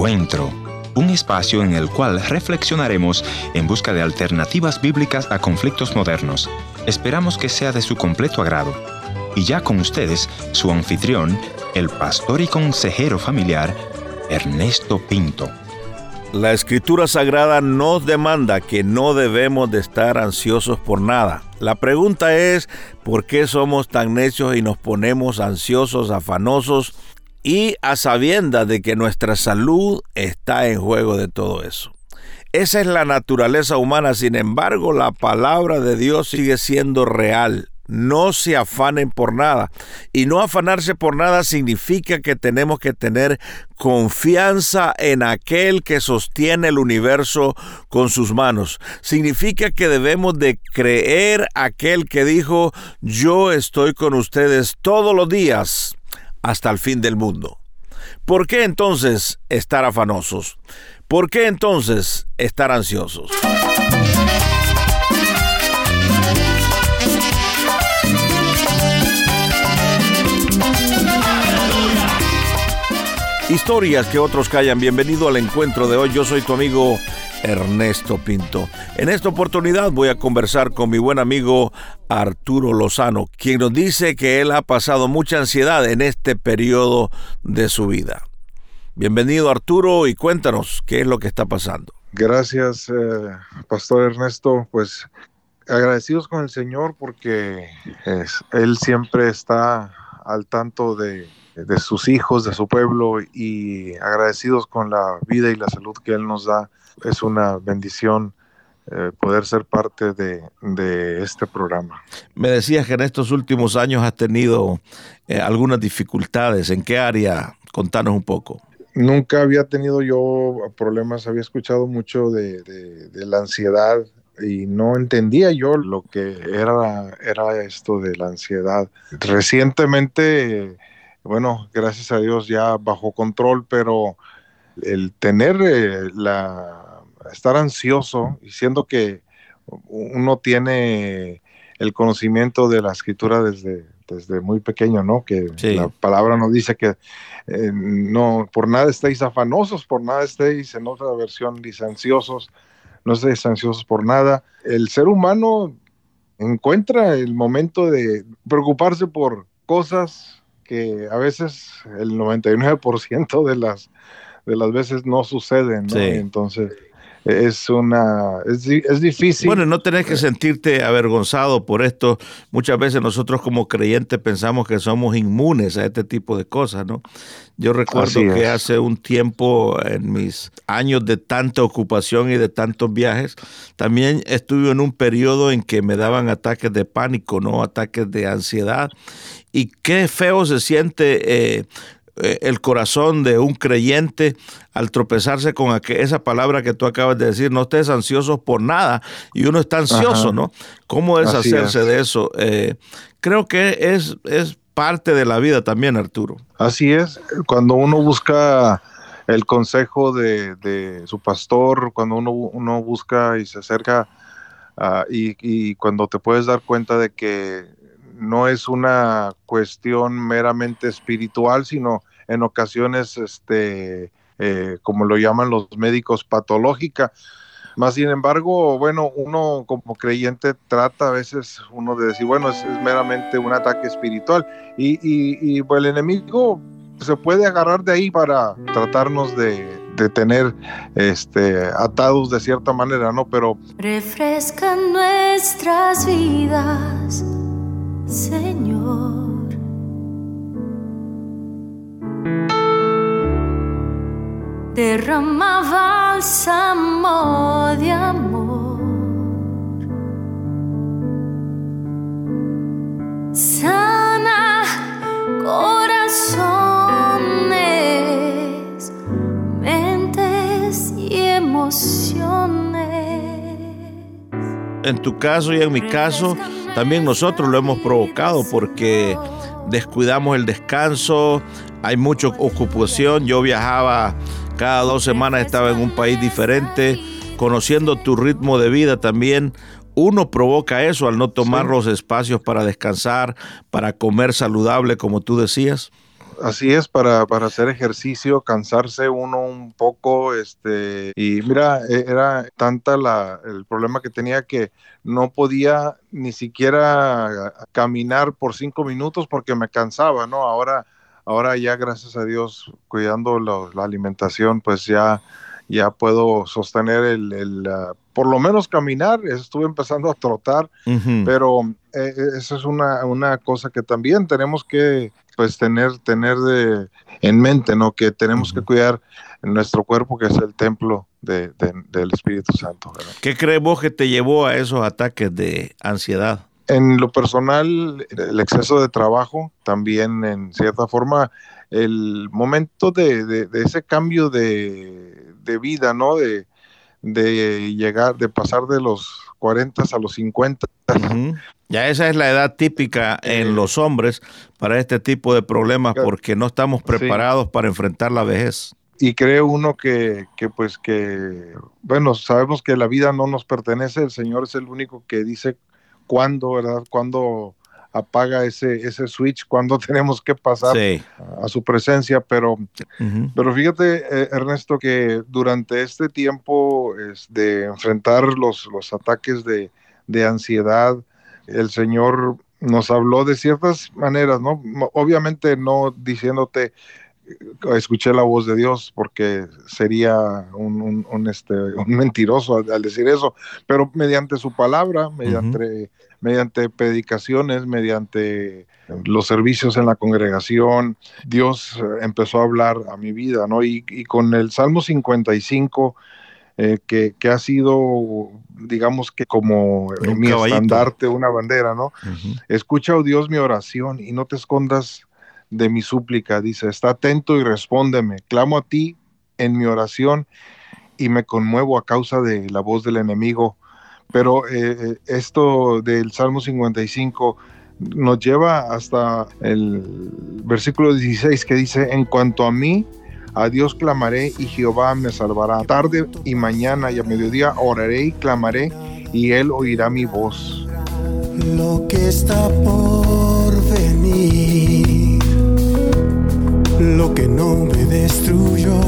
Un espacio en el cual reflexionaremos en busca de alternativas bíblicas a conflictos modernos. Esperamos que sea de su completo agrado. Y ya con ustedes, su anfitrión, el pastor y consejero familiar, Ernesto Pinto. La escritura sagrada nos demanda que no debemos de estar ansiosos por nada. La pregunta es, ¿por qué somos tan necios y nos ponemos ansiosos, afanosos y a sabiendas de que nuestra salud está en juego de todo eso. Esa es la naturaleza humana, sin embargo la palabra de Dios sigue siendo real. No se afanen por nada. Y no afanarse por nada significa que tenemos que tener confianza en aquel que sostiene el universo con sus manos. Significa que debemos de creer aquel que dijo, yo estoy con ustedes todos los días hasta el fin del mundo. ¿Por qué entonces estar afanosos? ¿Por qué entonces estar ansiosos? Historias que otros callan. Bienvenido al encuentro de hoy. Yo soy tu amigo Ernesto Pinto. En esta oportunidad voy a conversar con mi buen amigo Arturo Lozano, quien nos dice que él ha pasado mucha ansiedad en este periodo de su vida. Bienvenido Arturo y cuéntanos qué es lo que está pasando. Gracias, eh, Pastor Ernesto. Pues agradecidos con el Señor porque Él siempre está al tanto de, de sus hijos, de su pueblo y agradecidos con la vida y la salud que Él nos da es una bendición eh, poder ser parte de, este programa. Me decías que en estos últimos años has tenido eh, algunas dificultades. ¿En qué área? Contanos un poco. Nunca había tenido yo problemas, había escuchado mucho de, la ansiedad y no entendía yo lo que era, era esto de la ansiedad. Recientemente, bueno, gracias a Dios ya bajo control, pero el tener eh, la estar ansioso y siendo que uno tiene el conocimiento de la escritura desde, desde muy pequeño, ¿no? Que la palabra nos dice que eh, no, por nada estéis afanosos, por nada estéis, en otra versión dice ansiosos, no estéis ansiosos por nada. El ser humano encuentra el momento de preocuparse por cosas que a veces el 99% de las, de las veces no suceden, ¿no? Entonces es una es, es, difícil. Bueno, no tenés que sentirte avergonzado por esto. Muchas veces nosotros como creyentes pensamos que somos inmunes a este tipo de cosas, ¿no? Yo recuerdo que hace un tiempo en mis años de tanta ocupación y de tantos viajes, también estuve en un periodo en que me daban ataques de pánico, ¿no? Ataques de ansiedad. Y qué feo se siente eh, eh, el corazón de un creyente al tropezarse con esa palabra que tú acabas de decir, no estés ansioso por nada, y uno está ansioso, ¿no? ¿Cómo es hacerse de eso? Eh, creo que es, es parte de la vida también, Arturo. Así es, cuando uno busca el consejo de, su pastor, cuando uno, uno busca y se acerca ah, y, y cuando te puedes dar cuenta de que no es una cuestión meramente espiritual, sino en ocasiones, este, eh, como lo llaman los médicos, patológica. Más sin embargo, bueno, uno como creyente trata a veces uno de decir, bueno, es, meramente un ataque espiritual y, y, pues, el enemigo se puede agarrar de ahí para tratarnos de, de tener este, atados de cierta manera, ¿no? Pero... Refrescan nuestras vidas, Señor. derrama bálsamo de amor. Sana corazones, mentes y emociones. En tu caso y en mi caso, también nosotros lo hemos provocado porque descuidamos el descanso, hay mucha ocupación. Yo viajaba cada dos semanas, estaba en un país diferente, conociendo tu ritmo de vida también. Uno provoca eso al no tomar los espacios para descansar, para comer saludable, como tú decías. Así es, para, para hacer ejercicio, cansarse uno un poco, este, y mira, e, era tanta la, el problema que tenía que no podía ni siquiera caminar por cinco minutos porque me cansaba, ¿no? Ahora, ahora ya gracias a Dios, cuidando la alimentación, pues ya, ya puedo sostener el, el uh, por lo menos caminar, estuve empezando a trotar, pero eh, eh, eso es una, una cosa que también tenemos que pues tener, tener de, en mente, ¿no? Que tenemos que cuidar nuestro cuerpo, que es el templo de, del Espíritu Santo. ¿Qué crees vos que te llevó a esos ataques de ansiedad? En lo personal, el exceso de trabajo, también en cierta forma, el momento de, de ese cambio de, vida, ¿no? De, de llegar, de pasar de los 40 a los 50. Ya esa es la edad típica en los hombres para este tipo de problemas porque no estamos preparados para enfrentar la vejez. Y cree uno que, que, pues que, bueno, sabemos que la vida no nos pertenece, el Señor es el único que dice cuándo, ¿verdad? Cuándo apaga ese, ese switch cuando tenemos que pasar a, su presencia, pero, pero fíjate, eh, Ernesto, que durante este tiempo es de enfrentar los, los ataques de, de ansiedad, el Señor nos habló de ciertas maneras, ¿no? Obviamente no diciéndote, escuché la voz de Dios porque sería un, un, este, un mentiroso al, decir eso, pero mediante su palabra, mediante mediante predicaciones, mediante los servicios en la congregación, Dios eh, empezó a hablar a mi vida, ¿no? Y, con el Salmo 55, eh, que, ha sido, digamos que como mi estandarte, una bandera, ¿no? Escucha, oh Dios, mi oración y no te escondas de mi súplica, dice, está atento y respóndeme, clamo a ti en mi oración y me conmuevo a causa de la voz del enemigo pero eh, eh, esto del Salmo 55 nos lleva hasta el versículo 16 que dice, en cuanto a mí, a Dios clamaré y Jehová me salvará. Tarde y mañana y a mediodía oraré y clamaré y él oirá mi voz. Lo que está por venir, lo que no me destruyó,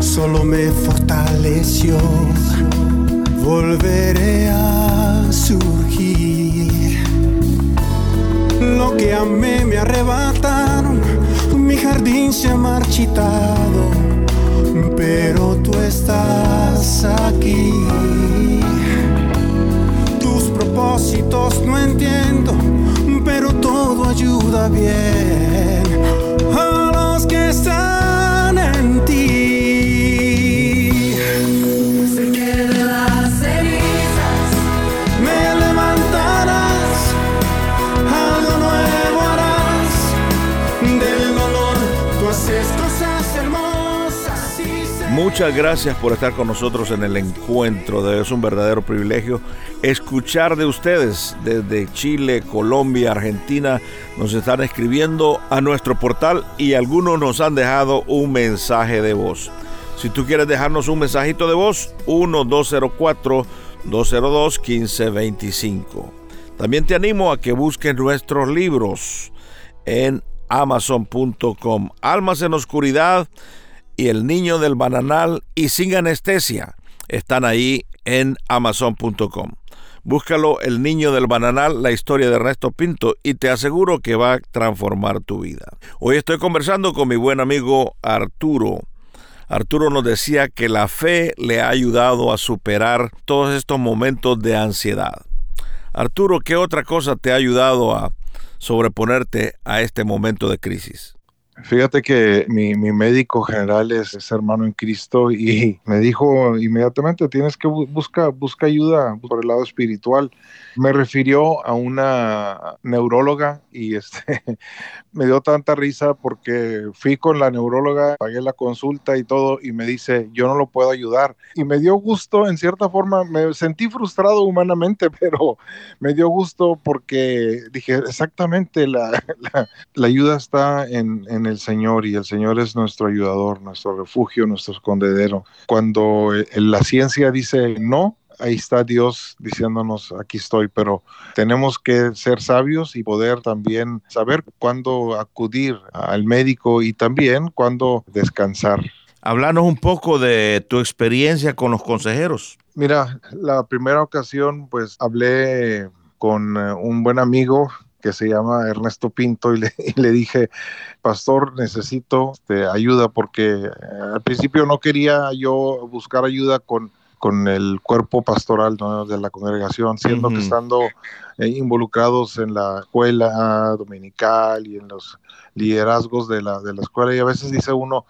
solo me fortaleció volveré a surgir. Lo que amé me arrebataron, mi jardín se ha marchitado, pero tú estás aquí. Tus propósitos no entiendo, pero todo ayuda bien a los que están Muchas gracias por estar con nosotros en el encuentro. De es un verdadero privilegio escuchar de ustedes desde Chile, Colombia, Argentina. Nos están escribiendo a nuestro portal y algunos nos han dejado un mensaje de voz. Si tú quieres dejarnos un mensajito de voz, 1204-202-1525. También te animo a que busques nuestros libros en amazon.com. Almas en Oscuridad y El Niño del Bananal y Sin Anestesia están ahí en amazon.com. Búscalo El Niño del Bananal, la historia de Ernesto Pinto y te aseguro que va a transformar tu vida. Hoy estoy conversando con mi buen amigo Arturo. Arturo nos decía que la fe le ha ayudado a superar todos estos momentos de ansiedad. Arturo, ¿qué otra cosa te ha ayudado a sobreponerte a este momento de crisis? Fíjate que mi, médico general es, hermano en Cristo y me dijo inmediatamente, tienes que buscar busca ayuda por el lado espiritual. Me refirió a una neuróloga y este, me dio tanta risa porque fui con la neuróloga, pagué la consulta y todo y me dice, yo no lo puedo ayudar. Y me dio gusto, en cierta forma, me sentí frustrado humanamente, pero me dio gusto porque dije, exactamente, la, ayuda está en, en el Señor y el Señor es nuestro ayudador, nuestro refugio, nuestro escondedero. Cuando eh, la ciencia dice no, ahí está Dios diciéndonos, aquí estoy, pero tenemos que ser sabios y poder también saber cuándo acudir al médico y también cuándo descansar. Hablanos un poco de tu experiencia con los consejeros. Mira, la primera ocasión pues hablé con eh, un buen amigo que se llama Ernesto Pinto y le, dije, pastor, necesito este, ayuda porque eh, al principio no quería yo buscar ayuda con, con el cuerpo pastoral de la congregación, siendo que estando eh, involucrados en la escuela dominical y en los liderazgos de la, de la escuela y a veces dice uno,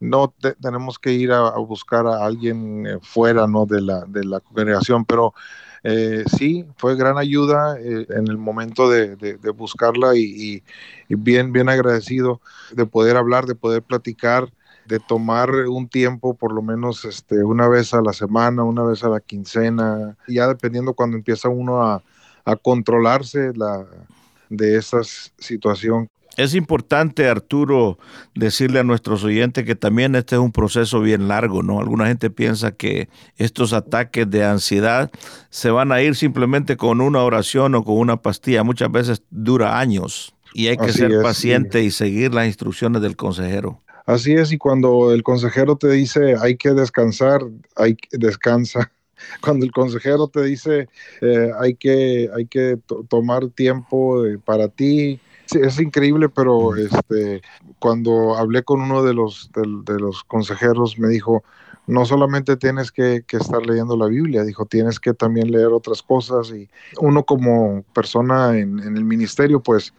no tenemos que ir a, buscar a alguien eh, fuera ¿no? de, la, de la congregación, pero eh, sí, fue gran ayuda eh, en el momento de, buscarla y, bien, bien agradecido de poder hablar, de poder platicar, de tomar un tiempo, por lo menos este, una vez a la semana, una vez a la quincena, ya dependiendo cuando empieza uno a, a controlarse la, de esa situación es importante, Arturo, decirle a nuestros oyentes que también este es un proceso bien largo, ¿no? Alguna gente piensa que estos ataques de ansiedad se van a ir simplemente con una oración o con una pastilla. Muchas veces dura años y hay que ser paciente y seguir las instrucciones del consejero. Así es, y cuando el consejero te dice hay que descansar, hay que descansa cuando el consejero te dice eh, hay que, hay que tomar tiempo eh, para ti, es increíble, pero este, cuando hablé con uno de los, de, los consejeros me dijo, no solamente tienes que, estar leyendo la Biblia, dijo, tienes que también leer otras cosas y uno como persona en, el ministerio, pues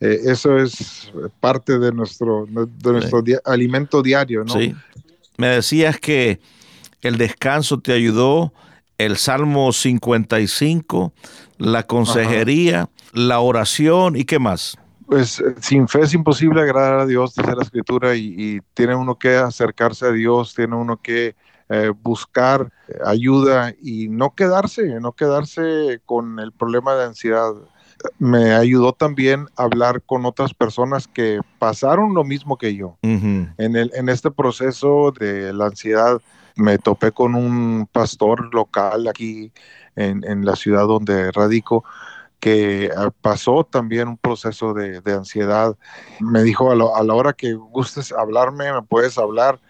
eh, eso es parte de nuestro, de nuestro alimento diario, ¿no? Sí. Me decías que el descanso te ayudó, el Salmo 55, la consejería, la oración y qué más pues eh, sin fe es imposible agradar a Dios, dice la escritura, y, tiene uno que acercarse a Dios, tiene uno que eh, buscar ayuda y no quedarse, no quedarse con el problema de ansiedad. Me ayudó también a hablar con otras personas que pasaron lo mismo que yo. en, el, en este proceso de la ansiedad me topé con un pastor local aquí en, en la ciudad donde radico que ah, pasó también un proceso de, ansiedad. Me dijo, a, la hora que gustes hablarme, me puedes hablar.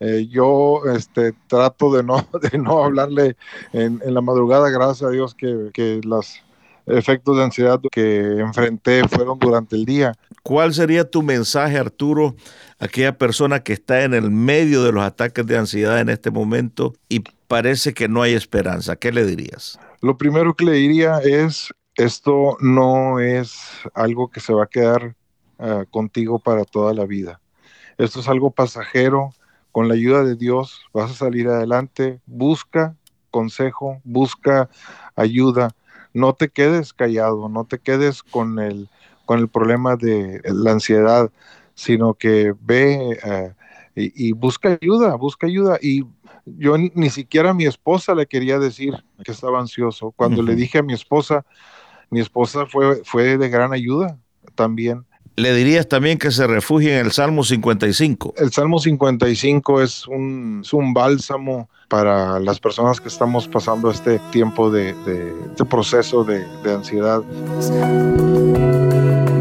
Eh, yo este, trato de no, de no hablarle en, la madrugada, gracias a Dios que, que los efectos de ansiedad que enfrenté fueron durante el día. ¿Cuál sería tu mensaje, Arturo, a aquella persona que está en el medio de los ataques de ansiedad en este momento y parece que no hay esperanza? ¿Qué le dirías? Lo primero que le diría es esto no es algo que se va a quedar ah, contigo para toda la vida. Esto es algo pasajero. Con la ayuda de Dios vas a salir adelante. Busca consejo, busca ayuda. No te quedes callado, no te quedes con el, con el problema de la ansiedad, sino que ve ah, y, busca ayuda, busca ayuda. Y yo ni, siquiera a mi esposa le quería decir que estaba ansioso. Cuando le dije a mi esposa, mi esposa fue, fue de gran ayuda también. ¿Le dirías también que se refugie en el Salmo 55? El Salmo 55 es un, es un bálsamo para las personas que estamos pasando este tiempo de, de este proceso de, de ansiedad.